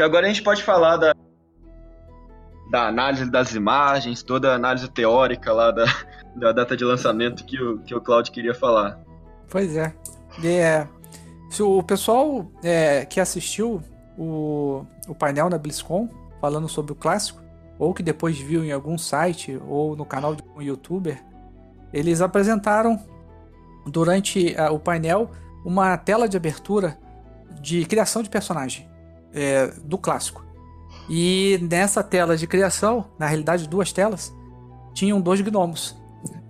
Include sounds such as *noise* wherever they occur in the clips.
que agora a gente pode falar da, da análise das imagens, toda a análise teórica lá da, da data de lançamento que o, que o Claudio queria falar. Pois é. é se o pessoal é, que assistiu o, o painel na BlizzCon falando sobre o clássico, ou que depois viu em algum site ou no canal de um youtuber, eles apresentaram durante a, o painel uma tela de abertura de criação de personagem é, do clássico. E nessa tela de criação, na realidade duas telas, tinham dois gnomos.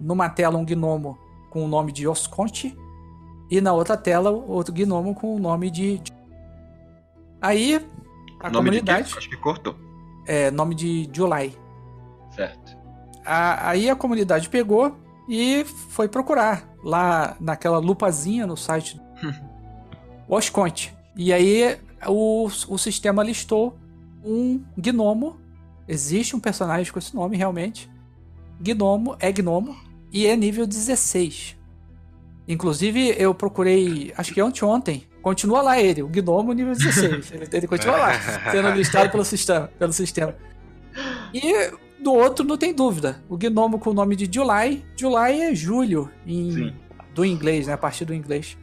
Numa tela um gnomo com o nome de Osconte e na outra tela outro gnomo com o nome de... Aí a nome comunidade... Acho que cortou. É, nome de July. Certo. A, aí a comunidade pegou e foi procurar lá naquela lupazinha no site *laughs* Osconte. E aí o, o sistema listou um gnomo. Existe um personagem com esse nome realmente. Gnomo é gnomo e é nível 16. Inclusive eu procurei, acho que ontem, continua lá ele, o gnomo nível 16. ele, ele continua lá, *laughs* sendo listado pelo sistema, pelo sistema. E do outro não tem dúvida. O gnomo com o nome de July. July é julho em, do inglês, né? A partir do inglês.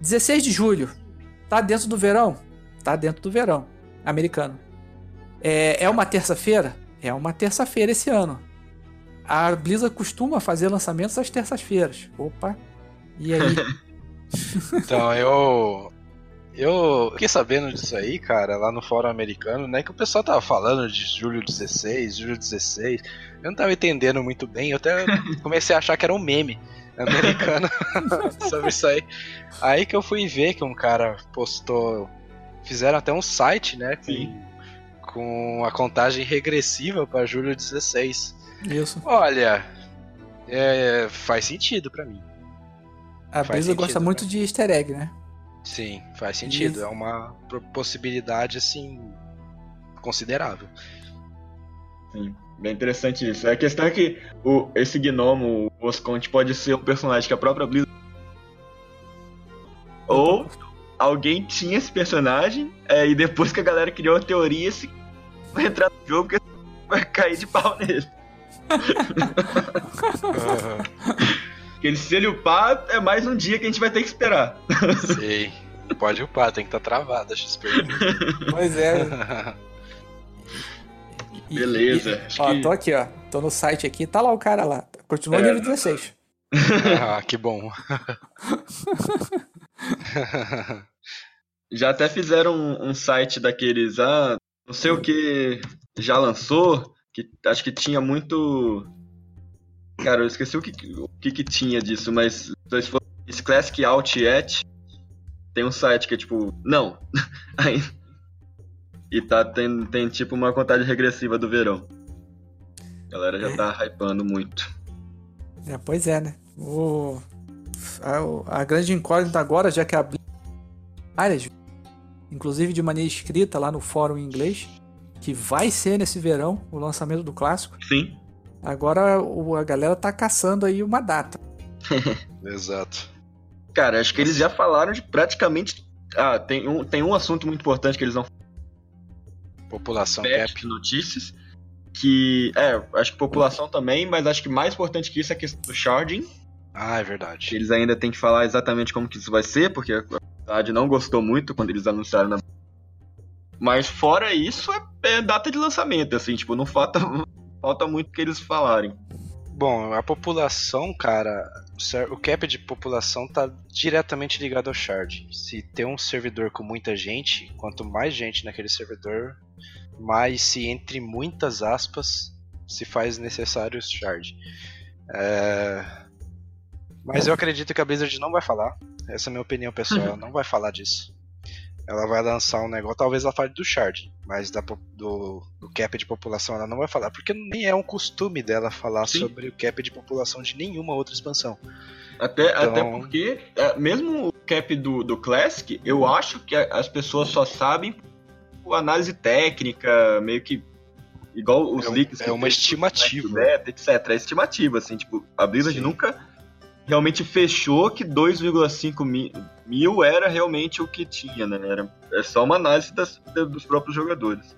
16 de julho. Tá dentro do verão? Tá dentro do verão. Americano. É, é uma terça-feira? É uma terça-feira esse ano. A Blizzard costuma fazer lançamentos às terças-feiras. Opa. E aí? *laughs* então, eu. Eu fiquei sabendo disso aí, cara, lá no fórum americano, né? Que o pessoal tava falando de julho 16, julho 16. Eu não tava entendendo muito bem, eu até *laughs* comecei a achar que era um meme americano *laughs* sobre isso aí. Aí que eu fui ver que um cara postou. Fizeram até um site, né? Com, com a contagem regressiva para julho 16. Isso. Olha, é, faz sentido para mim. A Blizzard gosta muito de easter egg, né? Sim, faz sentido. Isso. É uma possibilidade, assim, considerável. Sim, bem interessante isso. A questão é que o, esse gnomo, o Osconte, pode ser um personagem que a própria Blizzard. Ou alguém tinha esse personagem, é, e depois que a galera criou a teoria, esse vai entrar no jogo porque *laughs* vai cair de pau nele. Porque se ele upar, é mais um dia que a gente vai ter que esperar. Sei. Pode upar, tem que estar tá travado a XP. Pois é. *laughs* Beleza. E, ó, que... tô aqui, ó. Tô no site aqui, tá lá o cara lá. Continua é. nível *laughs* 16. ah, que bom. *laughs* Já até fizeram um, um, site daqueles, ah, não sei o que já lançou, que acho que tinha muito Cara, eu esqueci o que, o que, que tinha disso, mas se for esse Classic Out Yet, tem um site que é tipo, não. *laughs* e tá, tem, tem tipo uma contagem regressiva do verão. A galera já é. tá hypando muito. É, pois é, né? O, a, a grande incógnita agora, já que a áreas, inclusive de maneira escrita lá no fórum em inglês, que vai ser nesse verão o lançamento do clássico. Sim. Agora a galera tá caçando aí uma data. *laughs* Exato. Cara, acho que eles já falaram de praticamente. Ah, tem um, tem um assunto muito importante que eles não. População cap. notícias. Que. É, acho que população também, mas acho que mais importante que isso é a questão do sharding. Ah, é verdade. Eles ainda têm que falar exatamente como que isso vai ser, porque a comunidade não gostou muito quando eles anunciaram na. Mas fora isso, é, é data de lançamento, assim, tipo, não falta *laughs* falta muito que eles falarem. Bom, a população, cara, o cap de população tá diretamente ligado ao shard. Se tem um servidor com muita gente, quanto mais gente naquele servidor, mais se entre muitas aspas se faz necessário o shard. É... Mas eu acredito que a Blizzard não vai falar. Essa é a minha opinião pessoal, ela não vai falar disso ela vai lançar um negócio, talvez ela fale do Shard, mas da, do, do, cap de população ela não vai falar, porque nem é um costume dela falar Sim. sobre o cap de população de nenhuma outra expansão. Até, então... até porque, é, mesmo o cap do, do Classic, eu acho que as pessoas só sabem a análise técnica, meio que igual os é, leaks. É uma estimativa. Beta, etc. É estimativa, assim, tipo, a Blizzard Sim. nunca realmente fechou que 2,5 mil, mil era realmente o que tinha, né? Era, é só uma análise das, dos próprios jogadores.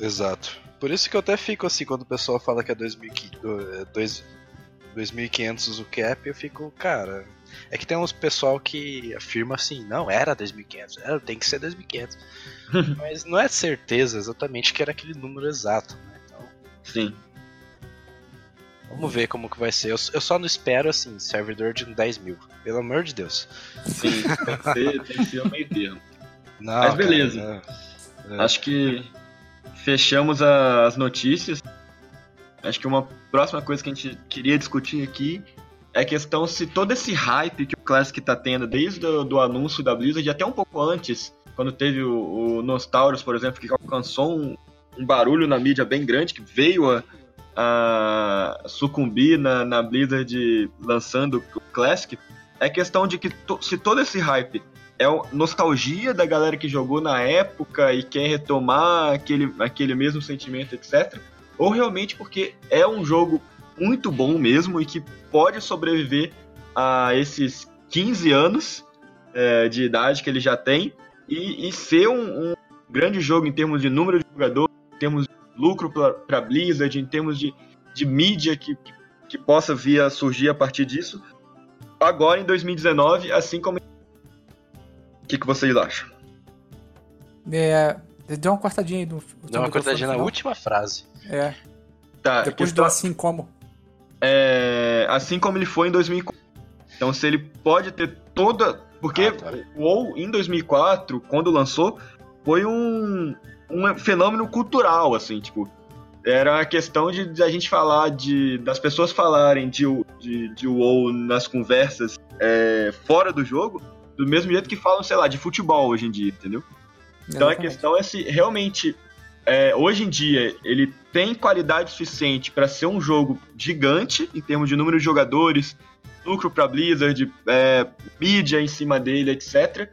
Exato. Por isso que eu até fico assim quando o pessoal fala que é 2.500 é o cap, eu fico, cara. É que tem uns pessoal que afirma assim, não, era 2.500, era, tem que ser 2.500. *laughs* Mas não é certeza exatamente que era aquele número exato, né? Então, Sim. Vamos ver como que vai ser. Eu, eu só não espero, assim, servidor de 10 mil. Pelo amor de Deus. Sim, tem que ser, tem que ser o meio termo. Não, Mas beleza. cara, não. Acho que fechamos as notícias. Acho que uma próxima coisa que a gente queria discutir aqui é a questão se todo esse hype que o Classic tá tendo desde o do anúncio da Blizzard e até um pouco antes, quando teve o, o por exemplo, que alcançou um, um barulho na mídia bem grande, que veio a, a sucumbir na, na Blizzard lançando o Classic, é questão de que to- se todo esse hype é nostalgia da galera que jogou na época e quer retomar aquele, aquele mesmo sentimento, etc. Ou realmente porque é um jogo muito bom mesmo e que pode sobreviver a esses 15 anos é, de idade que ele já tem e, e ser um, um grande jogo em termos de número de jogadores, em termos de lucro para Blizzard, em termos de, de mídia que, que, possa vir a surgir a partir disso. Agora em 2019, assim como o que, que vocês acham? É, deu uma cortadinha aí no. Deu uma cortadinha na última frase. É, Tá, depois questão- do assim como. é, assim como ele foi em 2004. Então, se ele pode ter toda. Porque Ah, tá. o WoW em 2004, quando lançou, foi um, um fenômeno cultural, assim, tipo. Era a questão de, de a gente falar de. das pessoas falarem de, de, de WoW nas conversas é, fora do jogo, do mesmo jeito que falam, sei lá, de futebol hoje em dia, entendeu? Então a questão é se realmente é, hoje em dia ele tem qualidade suficiente para ser um jogo gigante em termos de número de jogadores, lucro para Blizzard, é, mídia em cima dele, etc.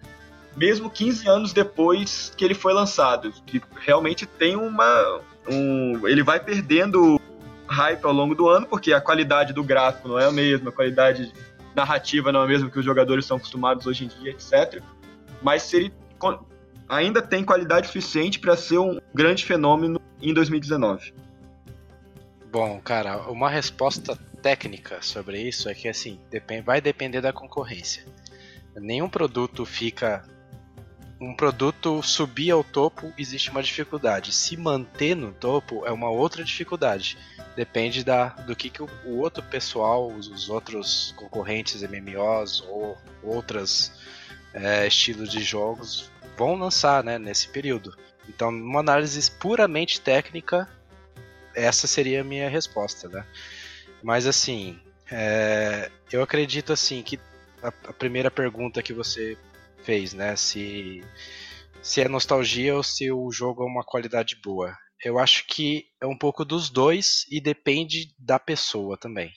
Mesmo 15 anos depois que ele foi lançado, que realmente tem uma um, ele vai perdendo hype ao longo do ano porque a qualidade do gráfico não é a mesma, a qualidade narrativa não é a mesma que os jogadores são acostumados hoje em dia, etc. Mas se ele ainda tem qualidade suficiente para ser um grande fenômeno em 2019. Bom, cara, uma resposta técnica sobre isso é que assim, vai depender da concorrência. Nenhum produto fica. Um produto subir ao topo existe uma dificuldade. Se manter no topo é uma outra dificuldade. Depende da, do que, que o, o outro pessoal, os, os outros concorrentes MMOs ou outros estilos de jogos vão lançar né, nesse período. Então, numa análise puramente técnica, essa seria a minha resposta, né? Mas assim, é, eu acredito assim que a, a primeira pergunta que você fez, né? Se, se é nostalgia ou se o jogo é uma qualidade boa. Eu acho que é um pouco dos dois e depende da pessoa também.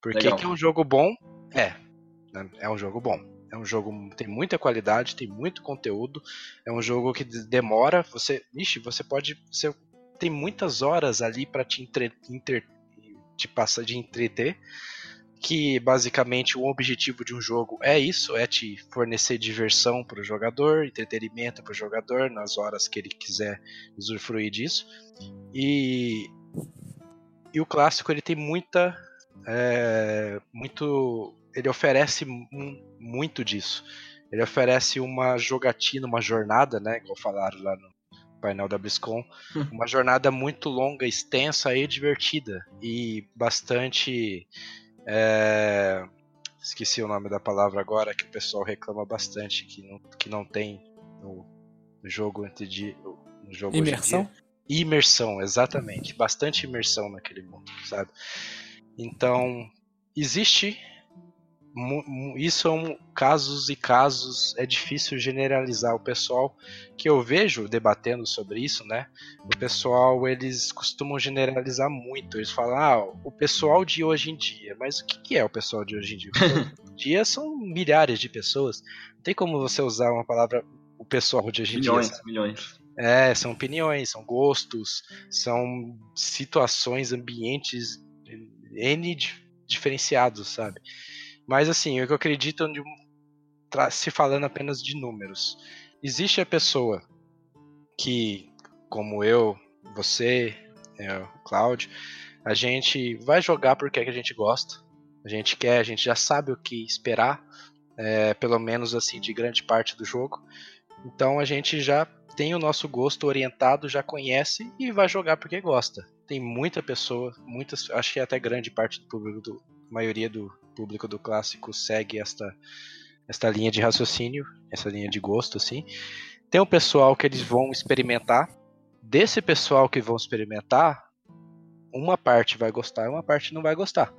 Porque é um jogo bom? É. né? É um jogo bom. É um jogo que tem muita qualidade, tem muito conteúdo. É um jogo que de- demora. Você, ixi, você pode, você tem muitas horas ali para te entre, inter- te passar de entreter. Que basicamente o objetivo de um jogo é isso, é te fornecer diversão para o jogador, entretenimento para o jogador nas horas que ele quiser usufruir disso. E, e o clássico ele tem muita, é, muito, ele oferece mu- muito disso. Ele oferece uma jogatina, uma jornada, né, como falaram lá no painel da BlizzCon, uma jornada muito longa, extensa e divertida e bastante é, esqueci o nome da palavra agora que o pessoal reclama bastante que não, que não tem no, jogo antes de no jogo Imersão? Imersão, exatamente. Bastante imersão naquele mundo, sabe? Então, existe. Isso são casos e casos. É difícil generalizar o pessoal que eu vejo debatendo sobre isso, né? O pessoal, eles costumam generalizar muito. Eles falam, ah, o pessoal de hoje em dia. Mas o que é o pessoal de hoje em dia? O pessoal de *laughs* hoje em dia são milhares de pessoas. Não tem como você usar uma palavra o pessoal de hoje em dia. Milhões, sabe? milhões. É, são opiniões, são gostos, são situações, ambientes N di- diferenciados, sabe? Mas assim, o que eu acredito de um, se falando apenas de números. Existe a pessoa que, como eu, você, é, o Cláudio, a gente vai jogar porque é que a gente gosta. A gente quer, a gente já sabe o que esperar, é, pelo menos assim, de grande parte do jogo. Então a gente já tem o nosso gosto orientado, já conhece e vai jogar porque gosta. Tem muita pessoa, muitas, acho que até grande parte do público, do, maioria do público do clássico segue esta, esta linha de raciocínio, essa linha de gosto, assim. Tem um pessoal que eles vão experimentar. Desse pessoal que vão experimentar, uma parte vai gostar e uma parte não vai gostar.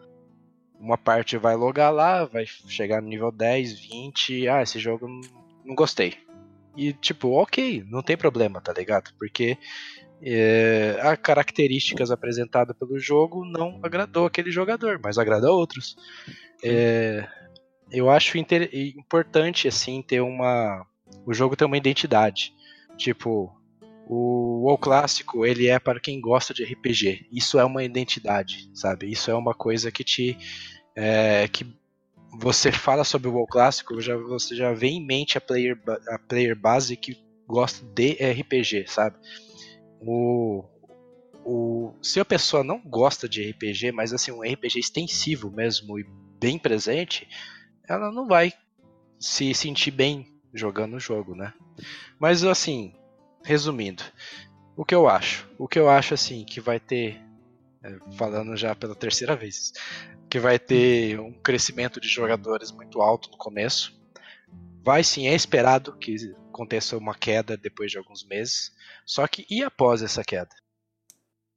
Uma parte vai logar lá, vai chegar no nível 10, 20, ah, esse jogo não gostei. E tipo, ok, não tem problema, tá ligado? Porque é, as características apresentadas pelo jogo não agradou aquele jogador, mas agrada a outros. É, eu acho importante assim ter uma, o jogo ter uma identidade. Tipo, o WoW clássico ele é para quem gosta de RPG. Isso é uma identidade, sabe? Isso é uma coisa que te é, que você fala sobre o WoW clássico, já, você já vê em mente a player, a player base que gosta de RPG, sabe? O, o, se a pessoa não gosta de RPG, mas assim, um RPG extensivo mesmo e bem presente, ela não vai se sentir bem jogando o jogo, né? Mas assim, resumindo, o que eu acho? O que eu acho assim que vai ter, é, falando já pela terceira vez, que vai ter um crescimento de jogadores muito alto no começo. Vai sim, é esperado que aconteça uma queda depois de alguns meses. Só que e após essa queda?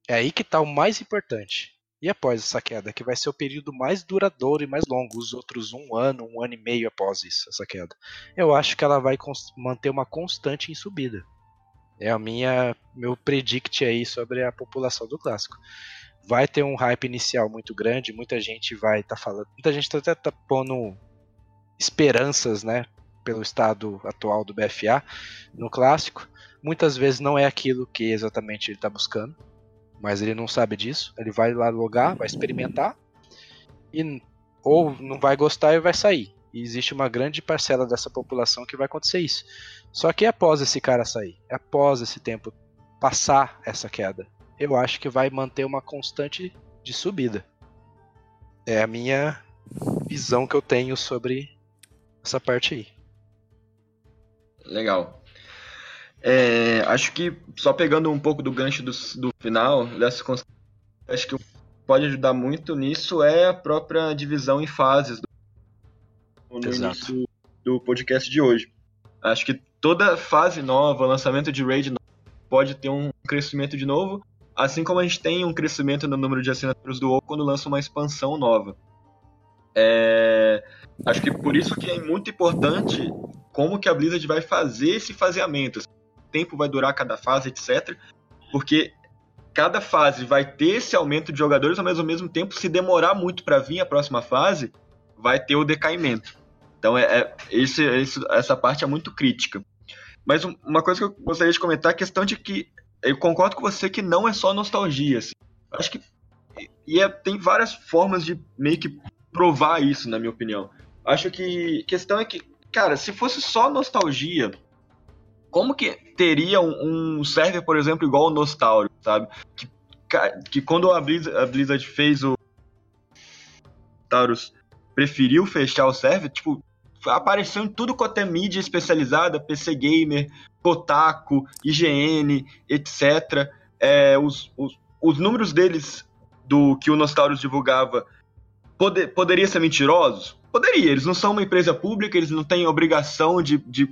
É aí que está o mais importante. E após essa queda, que vai ser o período mais duradouro e mais longo, os outros um ano, um ano e meio após isso, essa queda. Eu acho que ela vai manter uma constante em subida. É a minha meu predict aí sobre a população do clássico vai ter um hype inicial muito grande, muita gente vai estar tá falando, muita gente tá até tá pondo esperanças, né, pelo estado atual do BFA no clássico. Muitas vezes não é aquilo que exatamente ele está buscando, mas ele não sabe disso. Ele vai lá logar, vai experimentar e ou não vai gostar e vai sair. E existe uma grande parcela dessa população que vai acontecer isso. Só que após esse cara sair, após esse tempo passar essa queda, eu acho que vai manter uma constante de subida. É a minha visão que eu tenho sobre essa parte aí. Legal. É, acho que só pegando um pouco do gancho do, do final, dessa acho que pode ajudar muito nisso é a própria divisão em fases do, no Exato. início do podcast de hoje. Acho que toda fase nova, lançamento de raid pode ter um crescimento de novo, Assim como a gente tem um crescimento no número de assinaturas do WoW quando lança uma expansão nova. É... Acho que por isso que é muito importante como que a Blizzard vai fazer esse faseamento. Tempo vai durar cada fase, etc. Porque cada fase vai ter esse aumento de jogadores, mas ao mesmo tempo, se demorar muito para vir a próxima fase, vai ter o decaimento. Então, é, é esse, esse, essa parte é muito crítica. Mas uma coisa que eu gostaria de comentar é a questão de que eu concordo com você que não é só nostalgia. Assim. Acho que e é, tem várias formas de meio que provar isso, na minha opinião. Acho que a questão é que, cara, se fosse só nostalgia, como que teria um, um server, por exemplo, igual o Nostalgia, sabe? Que, que quando a Blizzard, a Blizzard fez o Taurus preferiu fechar o server, tipo, apareceu em tudo quanto é mídia especializada, PC Gamer, Kotaku, IGN, etc. É, os, os, os, números deles, do que o Nostalgius divulgava, poder, poderia ser mentirosos? Poderia, eles não são uma empresa pública, eles não têm obrigação de, de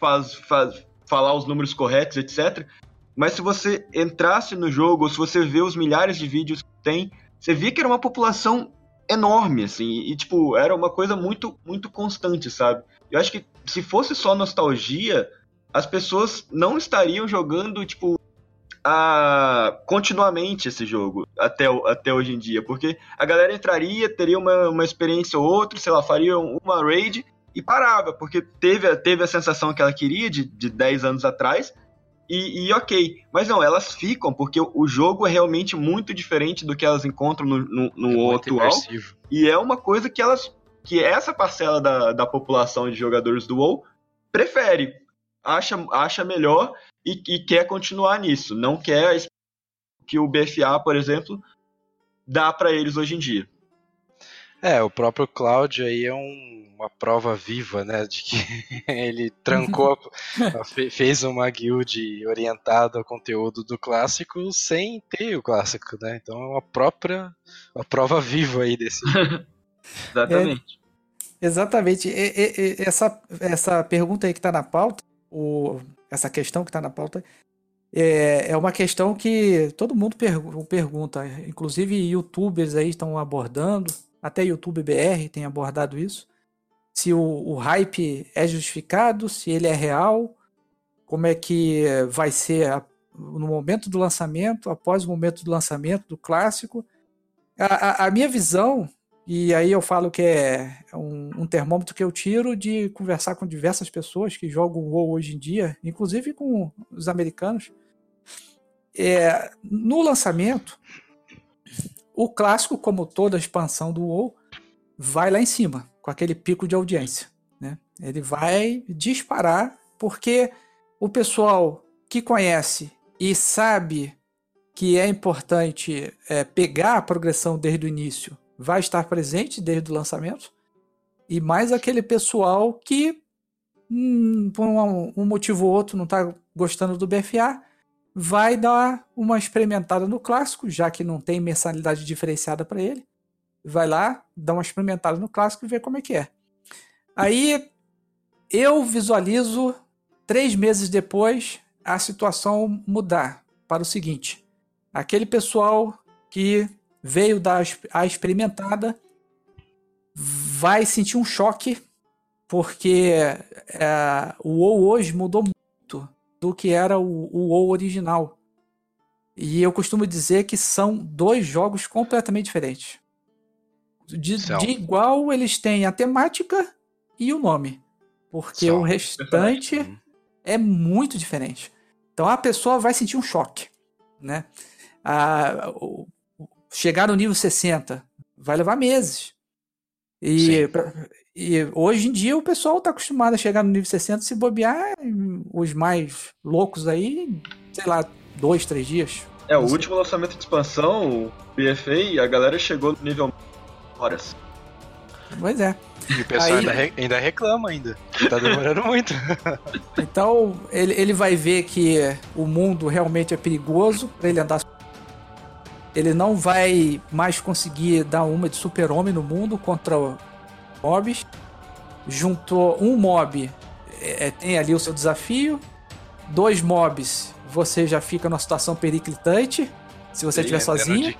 faz, faz, falar os números corretos, etc. Mas se você entrasse no jogo, ou se você vê os milhares de vídeos que tem, você via que era uma população enorme, assim, e, tipo, era uma coisa muito, muito constante, sabe? Eu acho que se fosse só nostalgia, as pessoas não estariam jogando, tipo, a... continuamente esse jogo até, até hoje em dia, porque a galera entraria, teria uma, uma experiência ou outra, sei lá, faria uma raid e parava, porque teve, teve a sensação que ela queria de, de 10 anos atrás, e, e, ok. Mas não, elas ficam, porque o, jogo é realmente muito diferente do que elas encontram no, no, no é atual. Imersivo. E é uma coisa que elas que essa parcela da, da população de jogadores do WoW prefere, acha, acha melhor e, e quer continuar nisso. Não quer que o BFA, por exemplo, dá para eles hoje em dia. É, o próprio Cloud aí é um, uma prova viva, né, de que *laughs* ele trancou, fez uma guild orientada ao conteúdo do clássico sem ter o clássico, né? Então é uma própria uma prova viva aí desse. *laughs* exatamente. É, exatamente. E, e, essa, essa pergunta aí que está na pauta, o, essa questão que está na pauta, é, é uma questão que todo mundo pergunta, inclusive youtubers aí estão abordando, até YouTube BR tem abordado isso. Se o, o hype é justificado, se ele é real, como é que vai ser a, no momento do lançamento, após o momento do lançamento do clássico. A, a, a minha visão, e aí eu falo que é um, um, termômetro que eu tiro de conversar com diversas pessoas que jogam WoW hoje em dia, inclusive com os americanos. É, no lançamento, o clássico, como toda a expansão do WoW, vai lá em cima, com aquele pico de audiência. Né? Ele vai disparar, porque o pessoal que conhece e sabe que é importante é, pegar a progressão desde o início vai estar presente desde o lançamento, e mais aquele pessoal que, hum, por um, um motivo ou outro, não está gostando do BFA, vai dar uma experimentada no clássico, já que não tem mensalidade diferenciada para ele. Vai lá, dá uma experimentada no clássico e vê como é que é. Aí eu visualizo três meses depois a situação mudar para o seguinte: aquele pessoal que veio dar a experimentada vai sentir um choque porque é, o WoW hoje mudou do que era o, o WoW original. E eu costumo dizer que são dois jogos completamente diferentes. De, de igual, eles têm a temática e o nome. Porque São. o restante é muito diferente. Então a pessoa vai sentir um choque. Né? A, o, chegar no nível 60 vai levar meses. E, pra, e hoje em dia o pessoal está acostumado a chegar no nível 60 se bobear os mais loucos aí, sei lá, dois, três dias. É, o último lançamento de expansão, o BFA, a galera chegou no nível horas. Pois é. E o pessoal aí... ainda, re, ainda reclama ainda. Tá demorando muito. *laughs* então, ele, ele vai ver que o mundo realmente é perigoso para ele andar ele não vai mais conseguir dar uma de super-homem no mundo contra mobs. Juntou um mob, é, é, tem ali o seu desafio. Dois mobs, você já fica numa situação periclitante. Se você estiver sozinho. De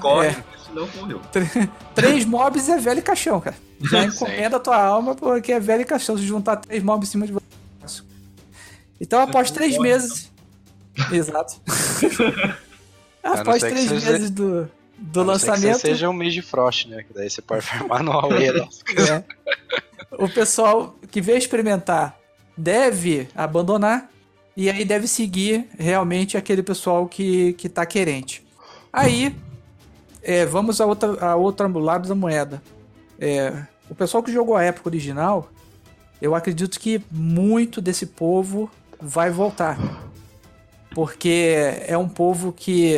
corre, é. senão morreu. três mobs é velho caixão, cara. Já *laughs* encomenda a tua alma porque é velho caixão. Se juntar três mobs em cima de você. Então, após três meses. Exato. *laughs* após três meses do, do lançamento. Que seja um mês de Frost, né? Que daí você pode *laughs* farmar no AUE. é. O pessoal que veio experimentar deve abandonar e aí deve seguir realmente aquele pessoal que, que tá querente. Aí, é, vamos a outra, a outra lado da moeda. É, o pessoal que jogou a época original, eu acredito que muito desse povo vai voltar. Porque é um povo que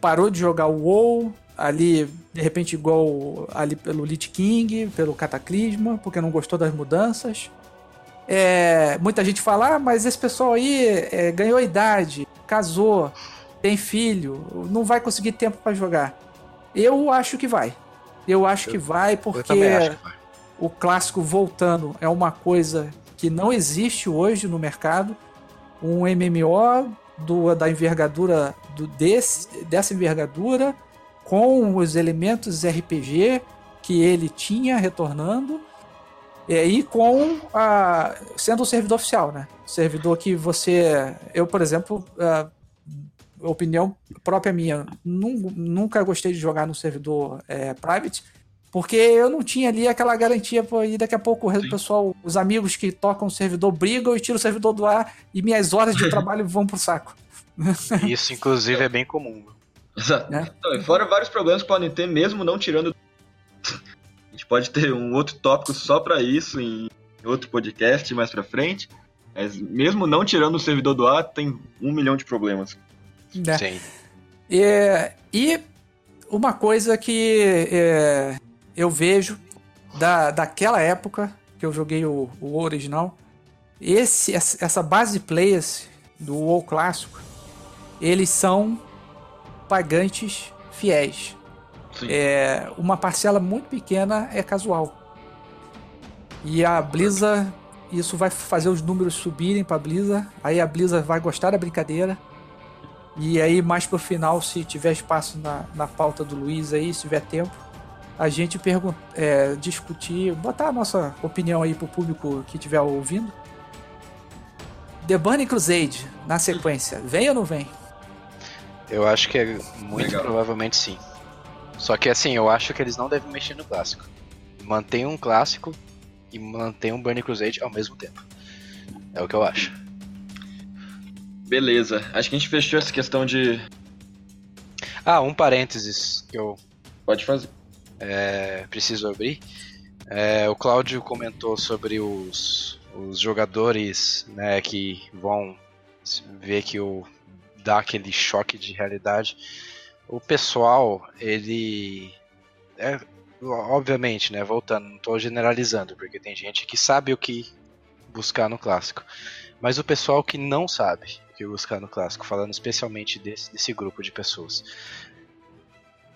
parou de jogar o WoW, ali, de repente, igual ali pelo Lich King, pelo Cataclisma, porque não gostou das mudanças. É, muita gente fala, ah, mas esse pessoal aí é, ganhou idade, casou, tem filho, não vai conseguir tempo para jogar. Eu acho que vai. Eu acho eu, que vai porque que vai. o clássico voltando é uma coisa que não existe hoje no mercado. Um MMO do, da envergadura do, desse, dessa envergadura com os elementos RPG que ele tinha retornando e com a sendo um servidor oficial, né? Servidor que você, eu por exemplo, a, opinião própria minha, nunca gostei de jogar no servidor é, private porque eu não tinha ali aquela garantia, pô, e daqui a pouco o pessoal, os amigos que tocam o servidor brigam e tiram o servidor do ar e minhas horas de *laughs* trabalho vão pro saco. Isso, inclusive, é bem comum. Exato. É. Então, fora vários problemas que podem ter, mesmo não tirando. A gente pode ter um outro tópico só para isso em outro podcast mais para frente. Mas mesmo não tirando o servidor do ar, tem um milhão de problemas. É. Sim. É, e uma coisa que é, eu vejo da, daquela época que eu joguei o, o original, esse, essa base de players do WoW clássico, eles são pagantes fiéis. É, uma parcela muito pequena é casual. E a Blizzard, isso vai fazer os números subirem para Blizzard. Aí a Blizzard vai gostar da brincadeira. E aí, mais pro final, se tiver espaço na, na pauta do Luiz aí, se tiver tempo, a gente é, discutir, botar a nossa opinião aí pro público que estiver ouvindo. The Burning Crusade, na sequência, vem ou não vem? Eu acho que é muito Legal. provavelmente sim. Só que assim, eu acho que eles não devem mexer no clássico. Mantém um clássico e mantém um Burning Crusade ao mesmo tempo. É o que eu acho. Beleza. Acho que a gente fechou essa questão de. Ah, um parênteses que eu. Pode fazer. É, preciso abrir. É, o Cláudio comentou sobre os, os jogadores né, que vão ver que o dá aquele choque de realidade. O pessoal, ele. É, obviamente, né? Voltando, não estou generalizando, porque tem gente que sabe o que buscar no clássico. Mas o pessoal que não sabe o que buscar no clássico, falando especialmente desse, desse grupo de pessoas.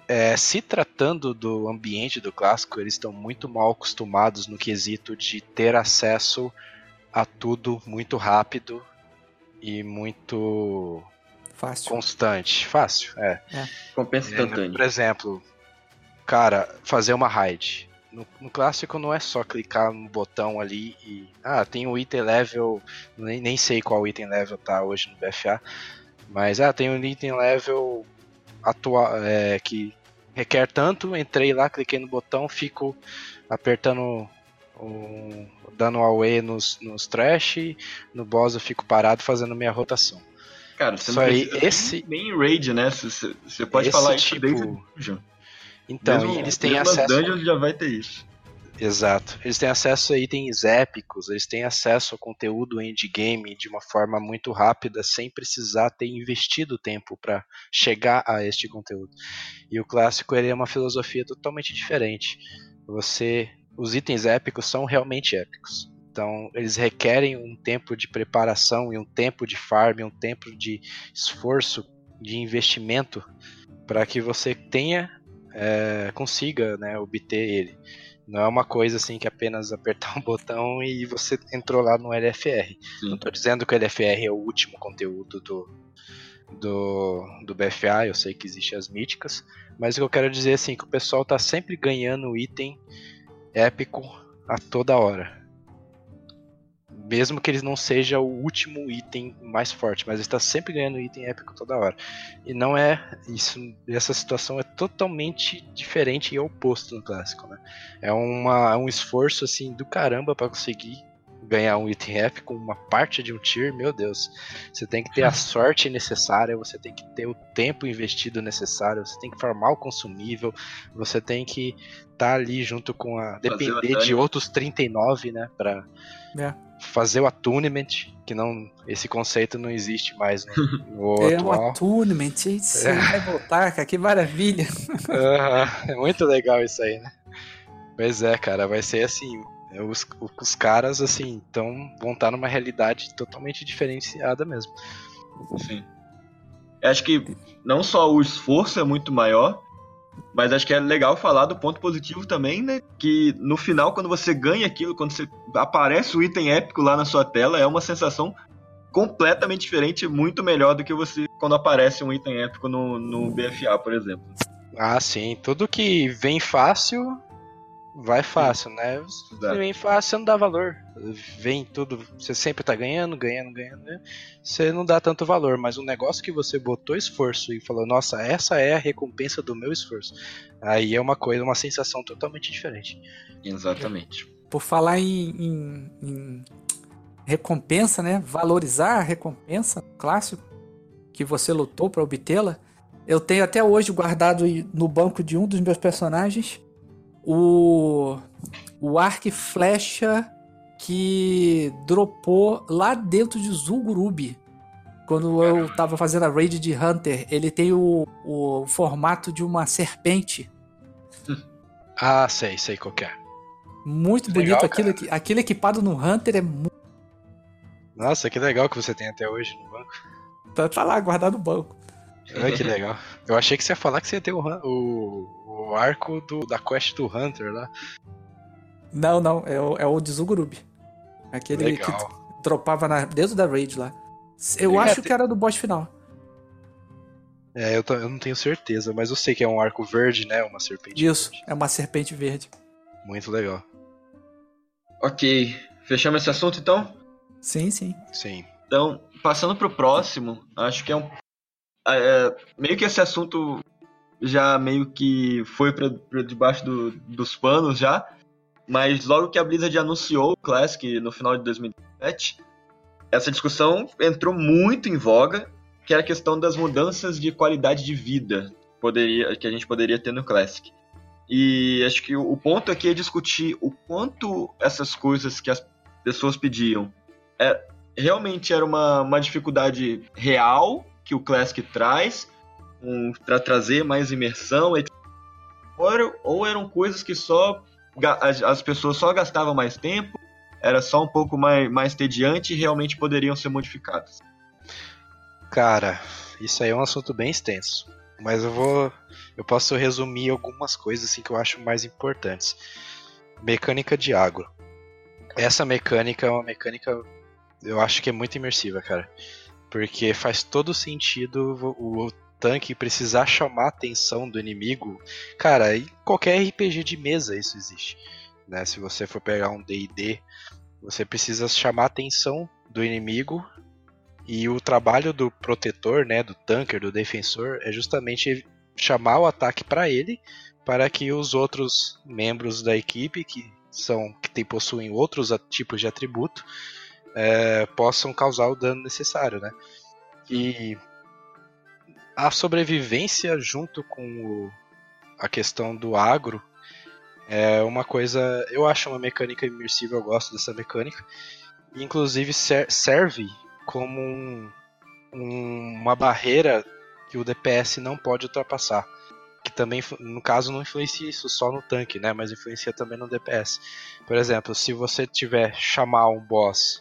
É, se tratando do ambiente do clássico, eles estão muito mal acostumados no quesito de ter acesso a tudo muito rápido e muito Fácil. Constante. Fácil, é. é. Compensa é, instantâneo. Por exemplo, cara, fazer uma raid. No, no, clássico não é só clicar no botão ali e. Ah, tem o um item level. Nem, nem sei qual item level tá hoje no BFA. Mas ah, tem um item level atual é, que requer tanto. Entrei lá, cliquei no botão, fico apertando um, dando away nos, nos trash. No boss eu fico parado fazendo minha rotação. Cara, você não aí, esse nem raid, né? Você, você pode falar isso tipo... desde dungeon. Então, mesmo, eles têm acesso. dungeon já vai ter isso. Exato. Eles têm acesso a itens épicos, eles têm acesso a conteúdo endgame de uma forma muito rápida, sem precisar ter investido tempo para chegar a este conteúdo. E o clássico ele é uma filosofia totalmente diferente. Você, os itens épicos são realmente épicos. Então, eles requerem um tempo de preparação e um tempo de farm, um tempo de esforço, de investimento, para que você tenha, é, consiga né, obter ele. Não é uma coisa assim que apenas apertar *laughs* um botão e você entrou lá no LFR. Sim. Não estou dizendo que o LFR é o último conteúdo do, do, do BFA, eu sei que existem as míticas, mas o que eu quero dizer é assim, que o pessoal está sempre ganhando item épico a toda hora mesmo que ele não seja o último item mais forte, mas ele está sempre ganhando item épico toda hora. E não é isso, essa situação é totalmente diferente e oposto no clássico, né? É uma, é um esforço assim do caramba para conseguir ganhar um item épico, uma parte de um tier, meu Deus. Você tem que ter a *laughs* sorte necessária, você tem que ter o tempo investido necessário, você tem que farmar o consumível, você tem que estar tá ali junto com a. depender de outros 39, né? Pra, é fazer o attunement, que não esse conceito não existe mais *laughs* no, no é atual. um attunement, isso é. vai voltar, cara, que maravilha. Uhum, é muito legal isso aí, né? Pois é, cara, vai ser assim, os, os caras assim, então vão estar numa realidade totalmente diferenciada mesmo. Sim. Eu acho que não só o esforço é muito maior, mas acho que é legal falar do ponto positivo também, né? Que no final, quando você ganha aquilo, quando você aparece o item épico lá na sua tela, é uma sensação completamente diferente, muito melhor do que você quando aparece um item épico no, no BFA, por exemplo. Ah, sim. Tudo que vem fácil vai fácil, né? Se vem fácil, você não dá valor. Vem tudo, você sempre tá ganhando, ganhando, ganhando, né? Você não dá tanto valor, mas um negócio que você botou esforço e falou, nossa, essa é a recompensa do meu esforço. Aí é uma coisa, uma sensação totalmente diferente. Exatamente. Por falar em, em, em recompensa, né? Valorizar a recompensa clássico que você lutou para obtê-la. Eu tenho até hoje guardado no banco de um dos meus personagens o, o arco e flecha que dropou lá dentro de Zul'Gurub. Quando eu tava fazendo a raid de Hunter, ele tem o, o formato de uma serpente. *laughs* Ah, sei, sei qual é. Muito Legal, bonito. Aquilo, aquilo equipado no Hunter é muito. Nossa, que legal que você tem até hoje no banco. Tá, tá lá guardado no banco. Olha que legal. Eu achei que você ia falar que você ia ter o, o, o arco do, da quest do Hunter lá. Não, não, é o, é o de Zul'Gurub. Aquele Legal. que dropava na, dentro da raid lá. Eu Legal. acho que era do boss final. É, eu, tô- eu não tenho certeza, mas eu sei que é um arco verde, né? Uma serpente. Isso, verde. é uma serpente verde. Muito legal. Ok, fechamos esse assunto então? Sim, sim. Sim. Então, passando pro próximo, acho que é um. É, meio que esse assunto já meio que foi pra debaixo do- dos panos já. Mas logo que a Blizzard anunciou o Classic no final de 2017, essa discussão entrou muito em voga, que era a questão das mudanças de qualidade de vida poderia, que a gente poderia ter no Classic. E acho que o o ponto aqui é discutir o quanto essas coisas que as pessoas pediam é, realmente era uma, uma dificuldade real que o Classic traz um, para trazer mais imersão, etc. ou, era- ou eram coisas que só as, as pessoas só gastavam mais tempo, era só um pouco mais, mais tediante e realmente poderiam ser modificadas. Cara, isso aí é um assunto bem extenso. Mas eu vou. Eu posso resumir algumas coisas assim que eu acho mais importantes. Mecânica de agro. Essa mecânica é uma mecânica. Eu acho que é muito imersiva, cara. Porque faz todo sentido o, o tanque precisar chamar a atenção do inimigo. Cara, em qualquer RPG de mesa isso existe. Né? Se você for pegar um DD, você precisa chamar a atenção do inimigo e o trabalho do protetor, né, do tanker, do defensor, é justamente chamar o ataque para ele, para que os outros membros da equipe que são que tem, possuem outros tipos de atributo é, possam causar o dano necessário, né? E a sobrevivência junto com o- a questão do agro é uma coisa, eu acho uma mecânica imersiva, eu gosto dessa mecânica. Inclusive ser- serve como um- um- uma barreira que o DPS não pode ultrapassar. Que também, no caso, não influencia isso só no tanque, né? Mas influencia também no DPS. Por exemplo, se você tiver chamar um boss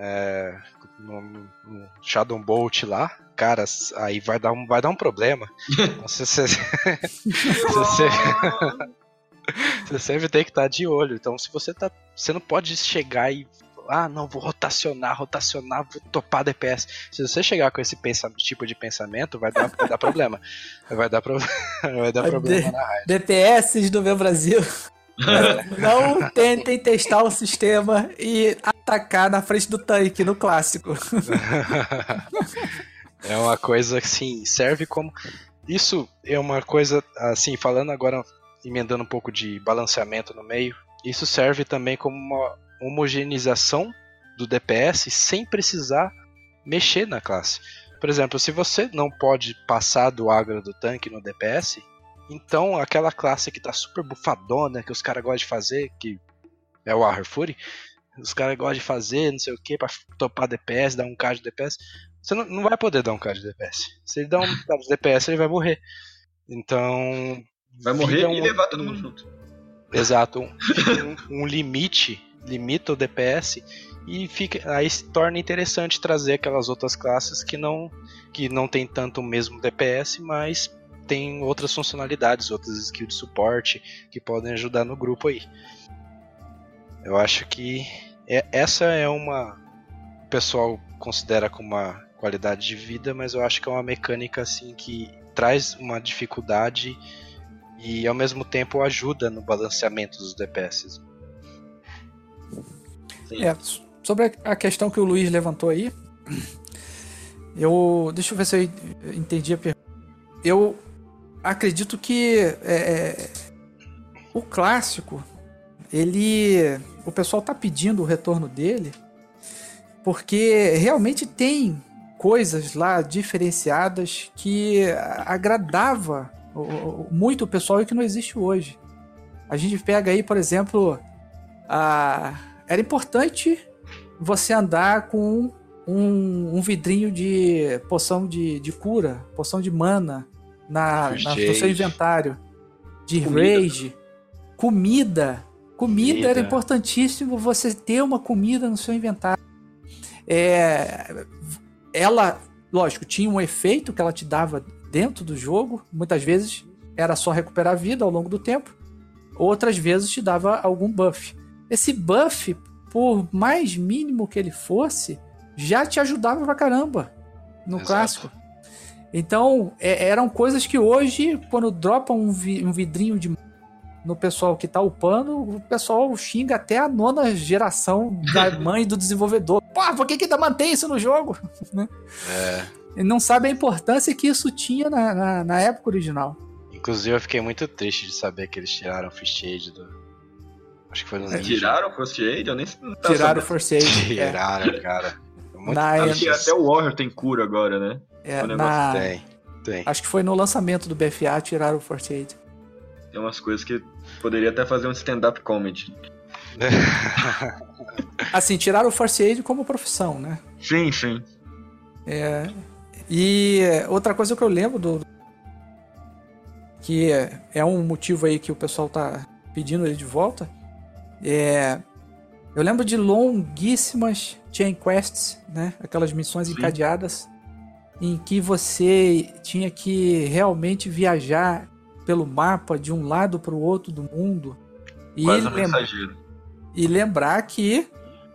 é, no, no Shadow Bolt lá, cara, aí vai dar um, vai dar um problema. Então, *laughs* se você, se você, *laughs* você sempre tem que estar de olho. Então, se você tá. Você não pode chegar e. Ah, não, vou rotacionar, rotacionar, vou topar DPS. Se você chegar com esse tipo de pensamento, vai dar, vai dar problema. Vai dar, pro- *laughs* vai dar problema de- na raid. DPS do meu Brasil. Não tentem testar o sistema e atacar na frente do tanque no clássico. *laughs* é uma coisa assim, serve como. Isso é uma coisa, assim, falando agora, emendando um pouco de balanceamento no meio, isso serve também como uma homogeneização do DPS sem precisar mexer na classe. Por exemplo, se você não pode passar do agro do tanque no DPS, então aquela classe que tá super bufadona, que os caras gostam de fazer, que é o Warrior Fury, os caras gostam de fazer, não sei o que, pra topar DPS, dar um K de DPS, você não, não vai poder dar um K de DPS. Se ele dar um *laughs* K de DPS, ele vai morrer. Então, Vai morrer Vira e um- levar todo mundo junto. Exato, um, *laughs* um- um limite, limita o DPS e fica, aí se torna interessante trazer aquelas outras classes que não que não tem tanto o mesmo DPS, mas tem outras funcionalidades, outras skills de suporte que podem ajudar no grupo aí. Eu acho que é- essa é uma o pessoal considera como uma qualidade de vida, mas eu acho que é uma mecânica assim que traz uma dificuldade e ao mesmo tempo ajuda no balanceamento dos DPS. É, sobre a- a questão que o Luiz levantou aí, *clears throat* eu. Deixa eu ver se eu entendi a pergunta. Eu acredito que é, é, o clássico, ele. O pessoal tá pedindo o retorno dele porque realmente tem coisas lá diferenciadas que agradava muito o pessoal e que não existe hoje. A gente pega aí, por exemplo, a... era importante você andar com um, um vidrinho de poção de, de cura, poção de mana na, na no seu inventário. De comida. rage. Comida. Comida, comida era importantíssimo você ter uma comida no seu inventário. É, ela, lógico, tinha um efeito que ela te dava dentro do jogo. Muitas vezes era só recuperar a vida ao longo do tempo. Outras vezes te dava algum buff. Esse buff, por mais mínimo que ele fosse, já te ajudava pra caramba no Exato. clássico. Então, é, eram coisas que hoje, quando dropam um, vi, um vidrinho de no pessoal que tá upando, o pessoal xinga até a nona geração da *laughs* mãe do desenvolvedor. Pô, por que que ainda mantém isso no jogo? *laughs* Né? é. E não sabe a importância que isso tinha na, na, na, época original. Inclusive, eu fiquei muito triste de saber que eles tiraram o Fist Aid do. Acho que foi no é, Tiraram o First Aid? Eu nem Tiraram o First Aid. Tiraram, é. cara. *laughs* Muito na... Acho que até o Warrior tem cura agora, né? É, na... Tem, tem. Acho que foi no lançamento do BFA tiraram o First Aid. Tem umas coisas que poderia até fazer um stand-up comedy. *laughs* assim, tiraram o First Aid como profissão, né? Sim, sim. É, e outra coisa que eu lembro do. Que é, é um motivo aí que o pessoal tá pedindo ele de volta. É, eu lembro de longuíssimas chain quests, né? Aquelas missões Sim. encadeadas em que você tinha que realmente viajar pelo mapa de um lado para o outro do mundo e, lem e lembrar que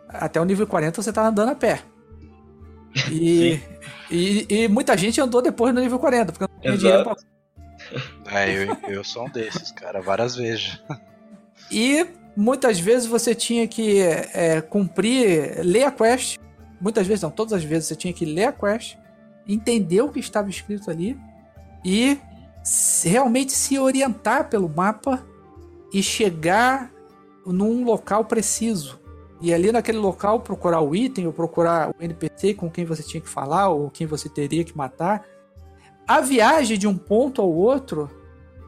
até o nível 40 você tá andando a pé. E, *laughs* e, e, muita gente andou depois no nível 40, porque não tinha dinheiro pra... É, eu, eu sou um desses, cara, várias vezes. *laughs* E muitas vezes você tinha que é, cumprir, ler a quest. Muitas vezes, não, todas as vezes você tinha que ler a quest, entender o que estava escrito ali e realmente se orientar pelo mapa e chegar num local preciso. E ali naquele local procurar o item ou procurar o NPC com quem você tinha que falar ou quem você teria que matar. A viagem de um ponto ao outro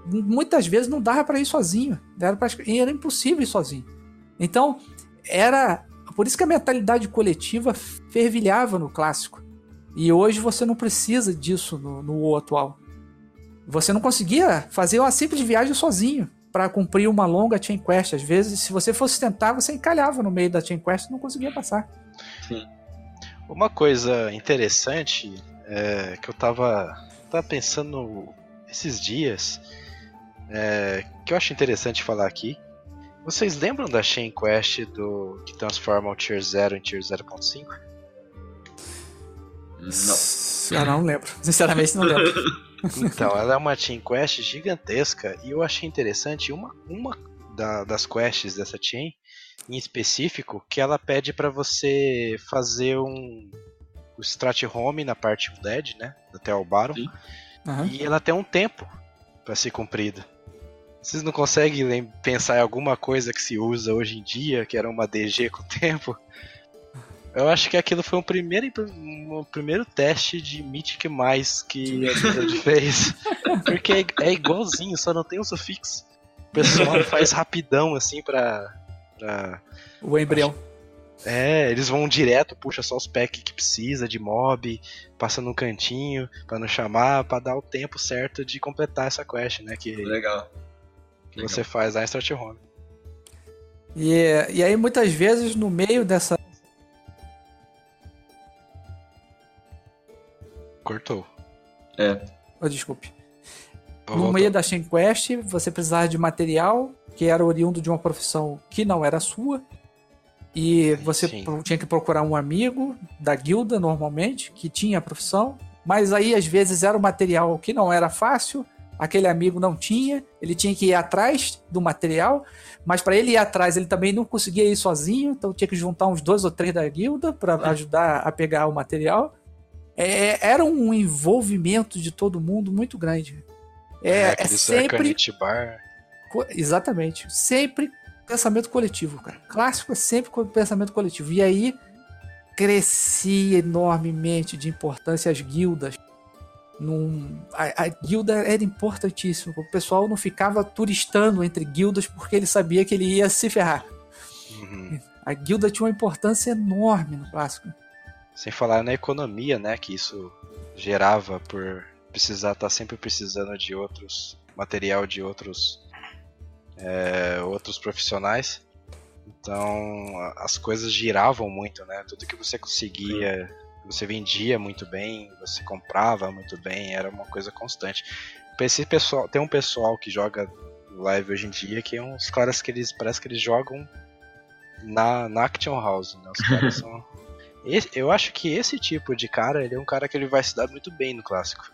muitas vezes não dava para ir sozinho. Era, pra, era impossível ir sozinho. Então, era. Por isso que a mentalidade coletiva fervilhava no clássico. E hoje você não precisa disso no, no atual. Você não conseguia fazer uma simples viagem sozinho para cumprir uma longa chain quest. Às vezes, se você fosse tentar, você encalhava no meio da chain quest e não conseguia passar. Sim. Uma coisa interessante é, que eu tava, tava pensando esses dias é, que eu acho interessante falar aqui. Vocês lembram da Chain Quest do que transforma o Tier 0 em Tier 0.5? Não. Eu não lembro. Sinceramente, não lembro. *laughs* então, ela é uma Chain Quest gigantesca e eu achei interessante uma, uma da, das quests dessa Chain em específico que ela pede para você fazer um o Strat Home na parte Dead, né? Até o Baron. Uhum. E ela tem um tempo para ser cumprida. Vocês não conseguem pensar em alguma coisa que se usa hoje em dia, que era uma DG com o tempo? Eu acho que aquilo foi um primeiro, um primeiro teste de Mythic mais que a *laughs* Blizzard fez. Porque é, é, igualzinho, só não tem o um sufixo. O pessoal *laughs* faz rapidão assim pra. pra o embrião. É, eles vão direto, puxa só os packs que precisa de mob, passa no cantinho para não chamar, para dar o tempo certo de completar essa quest, né? Que Legal que você faz lá em Start Home. E, e aí muitas vezes no meio dessa. Cortou. É. Oh, desculpe. no meio da Chain Quest, você precisava de material que era oriundo de uma profissão que não era sua. E você Sim. tinha que procurar um amigo da guilda, normalmente, que tinha a profissão. Mas aí, às vezes, era um material que não era fácil aquele amigo não tinha, ele tinha que ir atrás do material, mas para ele ir atrás ele também não conseguia ir sozinho, então tinha que juntar uns dois ou três da guilda para ajudar a pegar o material. É, era um envolvimento de todo mundo muito grande. É, é, é sempre. Bar. Exatamente. Sempre pensamento coletivo, cara. Clássico é sempre pensamento coletivo. E aí crescia enormemente de importância as guildas Num, a, a, guilda era importantíssima. O pessoal não ficava turistando entre guildas porque ele sabia que ele ia se ferrar. Uhum. A guilda tinha uma importância enorme no clássico. Sem falar na economia, né? Que isso gerava por precisar estar tá sempre precisando de outros material de outros é, outros profissionais. Então as coisas giravam muito, né? Tudo que você conseguia, você vendia muito bem, você comprava muito bem, era uma coisa constante. Esse pessoal, tem um pessoal que joga live hoje em dia que é uns caras que eles parece que eles jogam na, na Action House, né? Os caras *laughs* são esse, eu acho que esse tipo de cara, ele é um cara que ele vai se dar muito bem no clássico.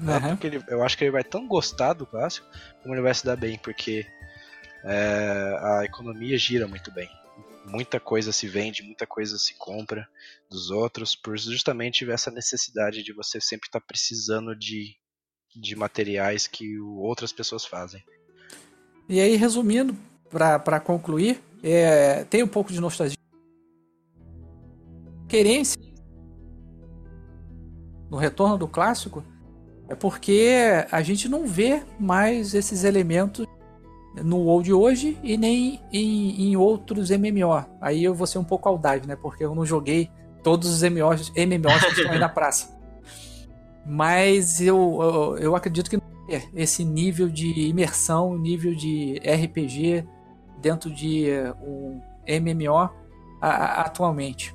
Uhum. Ele, eu acho que ele vai tão gostar do clássico como ele vai se dar bem, porque é, a economia gira muito bem. Muita coisa se vende, muita coisa se compra dos outros, por justamente essa necessidade de você sempre estar tá precisando de, de materiais que outras pessoas fazem. E aí, resumindo, para concluir, é, tem um pouco de nostalgia. Querência no retorno do clássico é porque a gente não vê mais esses elementos no WoW de hoje e nem em, em, outros MMO. Aí eu vou ser um pouco audaz, né? Porque eu não joguei todos os MMOs, MMOs que estão aí na *laughs* praça. Mas eu, eu, eu acredito que é esse nível de imersão, nível de RPG dentro de um MMO a, a, atualmente.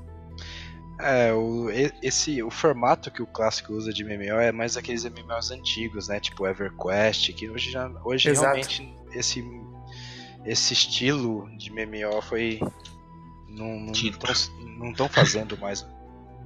É, o, esse, o formato que o clássico usa de MMO é mais aqueles MMOs antigos, né? Tipo EverQuest, que hoje, já, hoje realmente esse, esse estilo de MMO foi. Não estão não fazendo mais